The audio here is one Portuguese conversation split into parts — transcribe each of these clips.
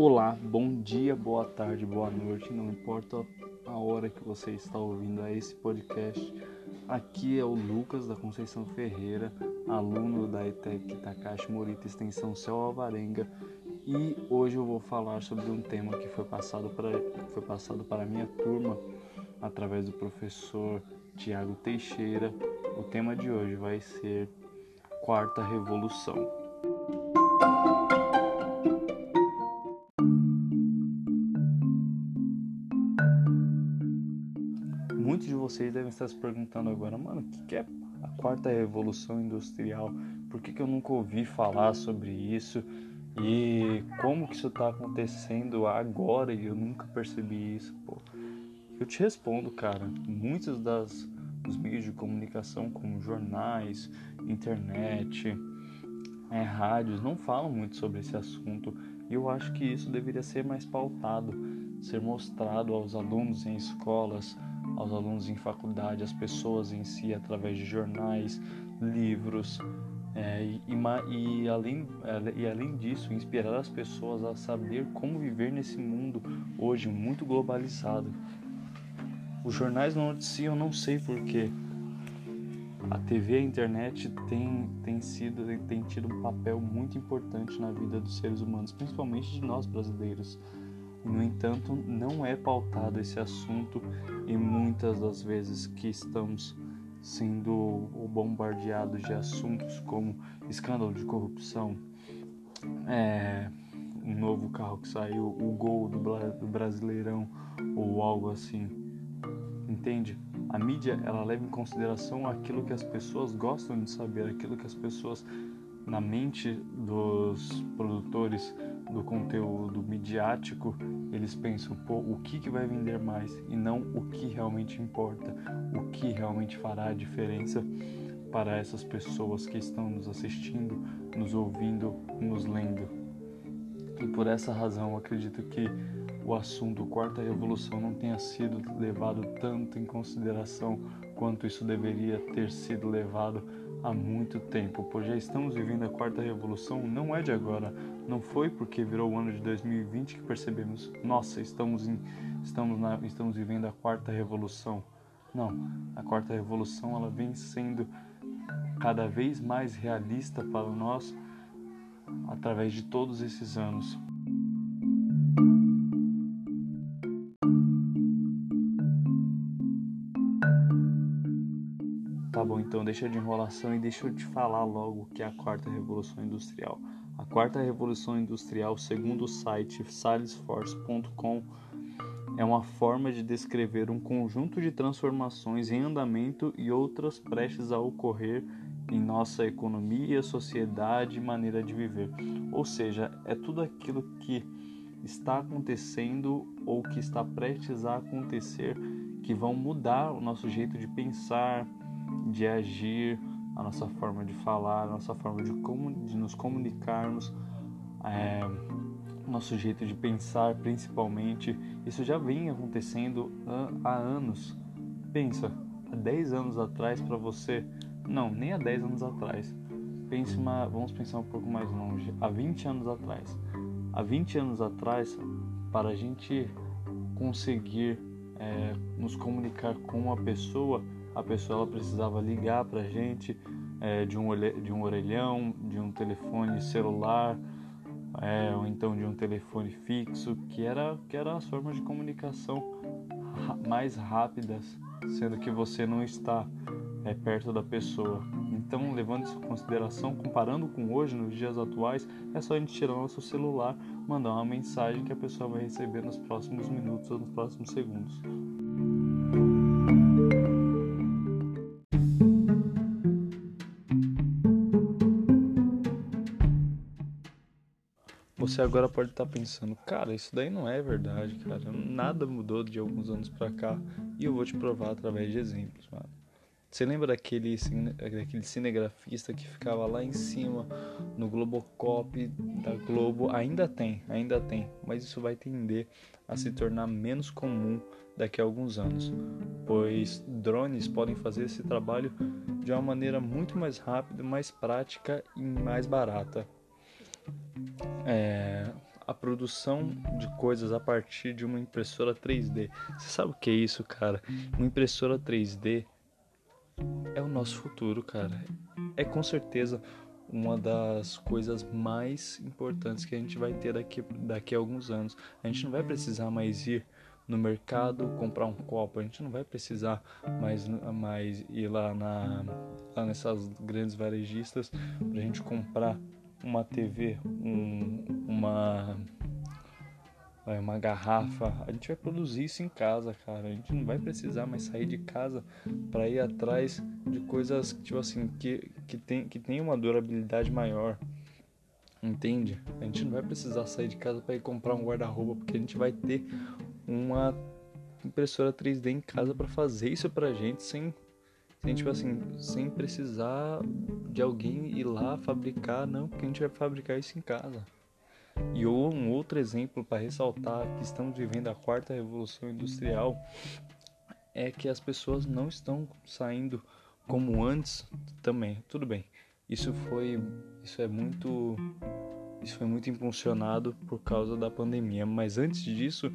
Olá, bom dia, boa tarde, boa noite, não importa a hora que você está ouvindo a esse podcast. Aqui é o Lucas da Conceição Ferreira, aluno da ETEC Takashi Morita Extensão Céu Alvarenga, e hoje eu vou falar sobre um tema que foi passado para foi passado para a minha turma através do professor Tiago Teixeira. O tema de hoje vai ser Quarta Revolução. Vocês devem estar se perguntando agora, mano, o que é a quarta revolução industrial? Por que, que eu nunca ouvi falar sobre isso? E como que isso está acontecendo agora e eu nunca percebi isso? Pô, eu te respondo, cara. Muitos das, dos meios de comunicação, como jornais, internet, é, rádios, não falam muito sobre esse assunto. E eu acho que isso deveria ser mais pautado, ser mostrado aos alunos em escolas, aos alunos em faculdade, às pessoas em si, através de jornais, livros. É, e, e, e, além, e além disso, inspirar as pessoas a saber como viver nesse mundo hoje muito globalizado. Os jornais não noticiam, não sei porquê. A TV e a internet tem, tem, sido, tem tido um papel muito importante na vida dos seres humanos, principalmente de nós brasileiros. No entanto, não é pautado esse assunto e muitas das vezes que estamos sendo bombardeados de assuntos como escândalo de corrupção, é, um novo carro que saiu, o gol do, do Brasileirão ou algo assim. Entende? A mídia ela leva em consideração aquilo que as pessoas gostam de saber, aquilo que as pessoas na mente dos produtores do conteúdo midiático, eles pensam, pô, o que, que vai vender mais e não o que realmente importa, o que realmente fará a diferença para essas pessoas que estão nos assistindo, nos ouvindo, nos lendo. E por essa razão, acredito que o assunto Quarta Revolução não tenha sido levado tanto em consideração quanto isso deveria ter sido levado há muito tempo, pois já estamos vivendo a quarta revolução, não é de agora, não foi porque virou o ano de 2020 que percebemos, nossa, estamos, em, estamos, na, estamos vivendo a quarta revolução. Não, a quarta revolução ela vem sendo cada vez mais realista para nós através de todos esses anos. Então deixa de enrolação e deixa eu te falar logo o que é a quarta revolução industrial. A quarta revolução industrial, segundo o site salesforce.com, é uma forma de descrever um conjunto de transformações em andamento e outras prestes a ocorrer em nossa economia, sociedade e maneira de viver. Ou seja, é tudo aquilo que está acontecendo ou que está prestes a acontecer que vão mudar o nosso jeito de pensar, de agir, a nossa forma de falar, a nossa forma de, de nos comunicarmos, é, nosso jeito de pensar, principalmente. Isso já vem acontecendo há, há anos. Pensa, há 10 anos atrás para você, não, nem há 10 anos atrás. Pense uma, vamos pensar um pouco mais longe, há 20 anos atrás. Há 20 anos atrás, para a gente conseguir é, nos comunicar com uma pessoa, a pessoa precisava ligar para a gente é, de, um de um orelhão, de um telefone celular, é, ou então de um telefone fixo, que era, que era as formas de comunicação mais rápidas, sendo que você não está é, perto da pessoa. Então, levando isso em consideração, comparando com hoje, nos dias atuais, é só a gente tirar nosso celular, mandar uma mensagem que a pessoa vai receber nos próximos minutos ou nos próximos segundos. Você agora pode estar pensando, cara, isso daí não é verdade, cara. Nada mudou de alguns anos pra cá e eu vou te provar através de exemplos, mano. Você lembra daquele, daquele cinegrafista que ficava lá em cima no Globocop da Globo? Ainda tem, ainda tem, mas isso vai tender a se tornar menos comum daqui a alguns anos, pois drones podem fazer esse trabalho de uma maneira muito mais rápida, mais prática e mais barata. É, a produção de coisas a partir de uma impressora 3D. Você sabe o que é isso, cara? Uma impressora 3D é o nosso futuro, cara. É com certeza uma das coisas mais importantes que a gente vai ter daqui, daqui a alguns anos. A gente não vai precisar mais ir no mercado comprar um copo, a gente não vai precisar mais, mais ir lá, na, lá nessas grandes varejistas para a gente comprar uma TV, um, uma uma garrafa, a gente vai produzir isso em casa, cara. A gente não vai precisar mais sair de casa para ir atrás de coisas tipo assim que, que tem que tem uma durabilidade maior. Entende? A gente não vai precisar sair de casa para ir comprar um guarda-roupa porque a gente vai ter uma impressora 3D em casa para fazer isso pra gente sem sem tipo assim, sem precisar de alguém ir lá fabricar, não, porque a gente vai fabricar isso em casa. E um outro exemplo para ressaltar que estamos vivendo a quarta revolução industrial é que as pessoas não estão saindo como antes também. Tudo bem. Isso foi isso é muito isso foi muito impulsionado por causa da pandemia, mas antes disso,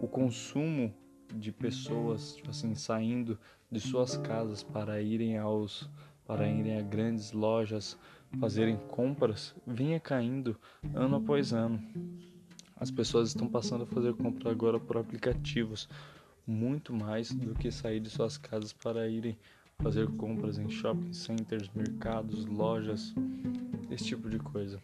o consumo de pessoas, tipo assim, saindo de suas casas para irem aos para irem a grandes lojas fazerem compras vinha caindo ano após ano. As pessoas estão passando a fazer compras agora por aplicativos, muito mais do que sair de suas casas para irem fazer compras em shopping centers, mercados, lojas, esse tipo de coisa.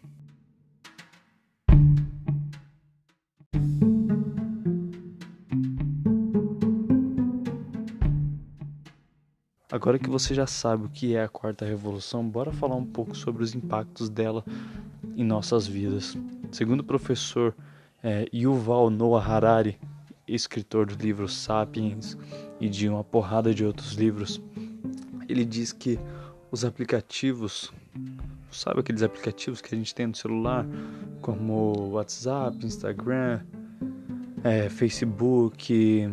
Agora que você já sabe o que é a quarta revolução, bora falar um pouco sobre os impactos dela em nossas vidas. Segundo o professor é, Yuval Noah Harari, escritor do livro Sapiens e de uma porrada de outros livros, ele diz que os aplicativos, sabe aqueles aplicativos que a gente tem no celular, como WhatsApp, Instagram, é, Facebook,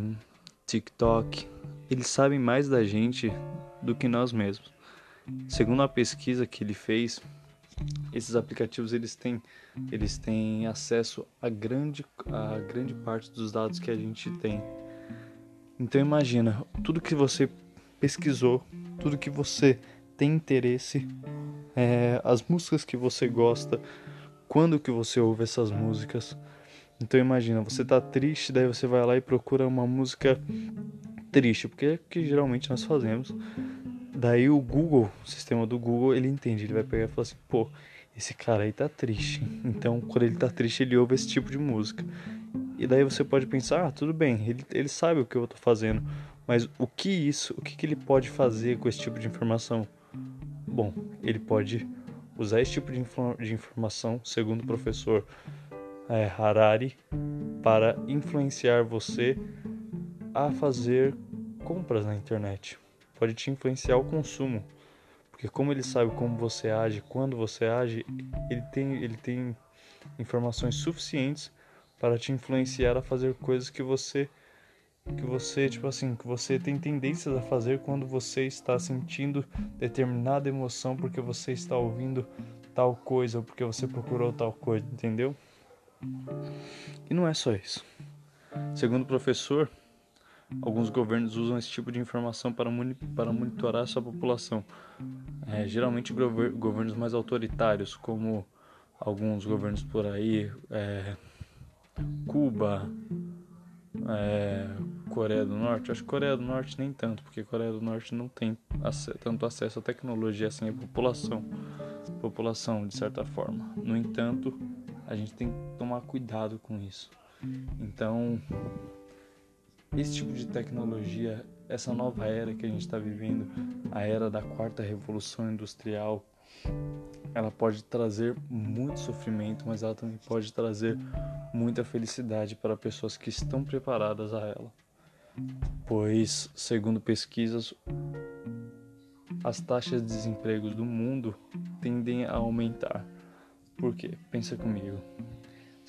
TikTok, eles sabem mais da gente do que nós mesmos. Segundo a pesquisa que ele fez, esses aplicativos eles têm, eles têm acesso a grande, a grande parte dos dados que a gente tem. Então imagina, tudo que você pesquisou, tudo que você tem interesse, é, as músicas que você gosta, quando que você ouve essas músicas. Então imagina, você tá triste, daí você vai lá e procura uma música triste, porque é o que geralmente nós fazemos. Daí o Google, o sistema do Google, ele entende, ele vai pegar e falar assim, pô, esse cara aí tá triste. Então, quando ele tá triste, ele ouve esse tipo de música. E daí você pode pensar, ah, tudo bem, ele, ele sabe o que eu tô fazendo, mas o que isso, o que, que ele pode fazer com esse tipo de informação? Bom, ele pode usar esse tipo de, de informação, segundo o professor é, Harari, para influenciar você a fazer compras na internet. Pode te influenciar o consumo. Porque como ele sabe como você age, quando você age, ele tem, ele tem informações suficientes para te influenciar a fazer coisas que você que você, tipo assim, que você tem tendências a fazer quando você está sentindo determinada emoção porque você está ouvindo tal coisa ou porque você procurou tal coisa, entendeu? E não é só isso. Segundo o professor, Alguns governos usam esse tipo de informação para, para monitorar sua população. É, geralmente governos mais autoritários, como alguns governos por aí, é, Cuba, é, Coreia do Norte. Acho que Coreia do Norte nem tanto, porque Coreia do Norte não tem tanto acesso à tecnologia assim a população, população de certa forma. No entanto, a gente tem que tomar cuidado com isso. Então, esse tipo de tecnologia, essa nova era que a gente está vivendo, a era da quarta revolução industrial, ela pode trazer muito sofrimento, mas ela também pode trazer muita felicidade para pessoas que estão preparadas a ela. Pois, segundo pesquisas, as taxas de desemprego do mundo tendem a aumentar. Por quê? Pensa comigo.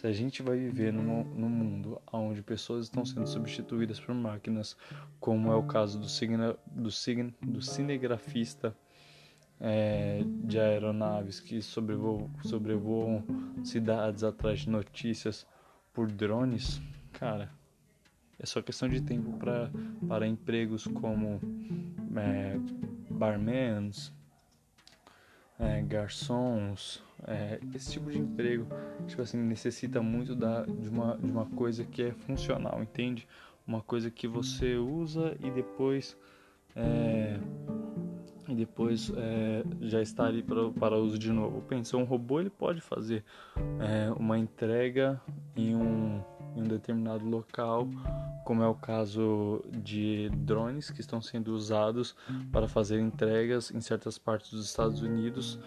Se a gente vai viver num, num mundo onde pessoas estão sendo substituídas por máquinas, como é o caso do, signa, do, sign, do cinegrafista é, de aeronaves que sobrevoam, sobrevoam cidades atrás de notícias por drones, cara, é só questão de tempo para empregos como é, barmans, é, garçons, é, esse tipo de emprego, tipo assim, necessita muito da, de, uma, de uma coisa que é funcional, entende? Uma coisa que você usa e depois é, e depois é, já está ali para, para uso de novo. Pensa, um robô ele pode fazer é, uma entrega em um, em um determinado local, como é o caso de drones que estão sendo usados para fazer entregas em certas partes dos Estados Unidos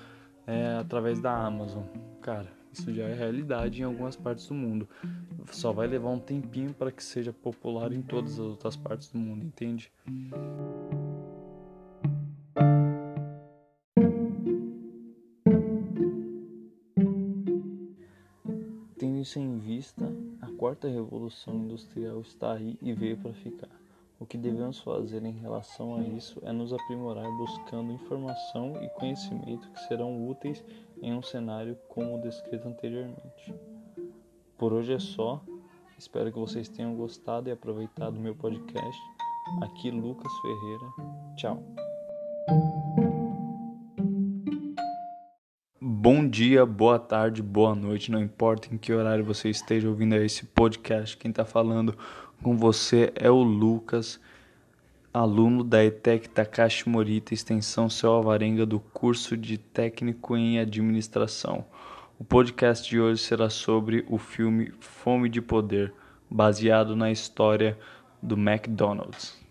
é, através da Amazon. Cara, isso já é realidade em algumas partes do mundo. Só vai levar um tempinho para que seja popular em todas as outras partes do mundo, entende? Tendo isso em vista, quarta revolução industrial está aí e veio para ficar. O que devemos fazer em relação a isso é nos aprimorar buscando informação e conhecimento que serão úteis em um cenário como o descrito anteriormente. Por hoje é só. Espero que vocês tenham gostado e aproveitado o meu podcast. Aqui Lucas Ferreira. Tchau. Bom dia, boa tarde, boa noite, não importa em que horário você esteja ouvindo esse podcast, quem está falando com você é o Lucas, aluno da ETEC Takashi Morita, extensão Céu Alvarenga do curso de Técnico em Administração. O podcast de hoje será sobre o filme Fome de Poder, baseado na história do McDonald's.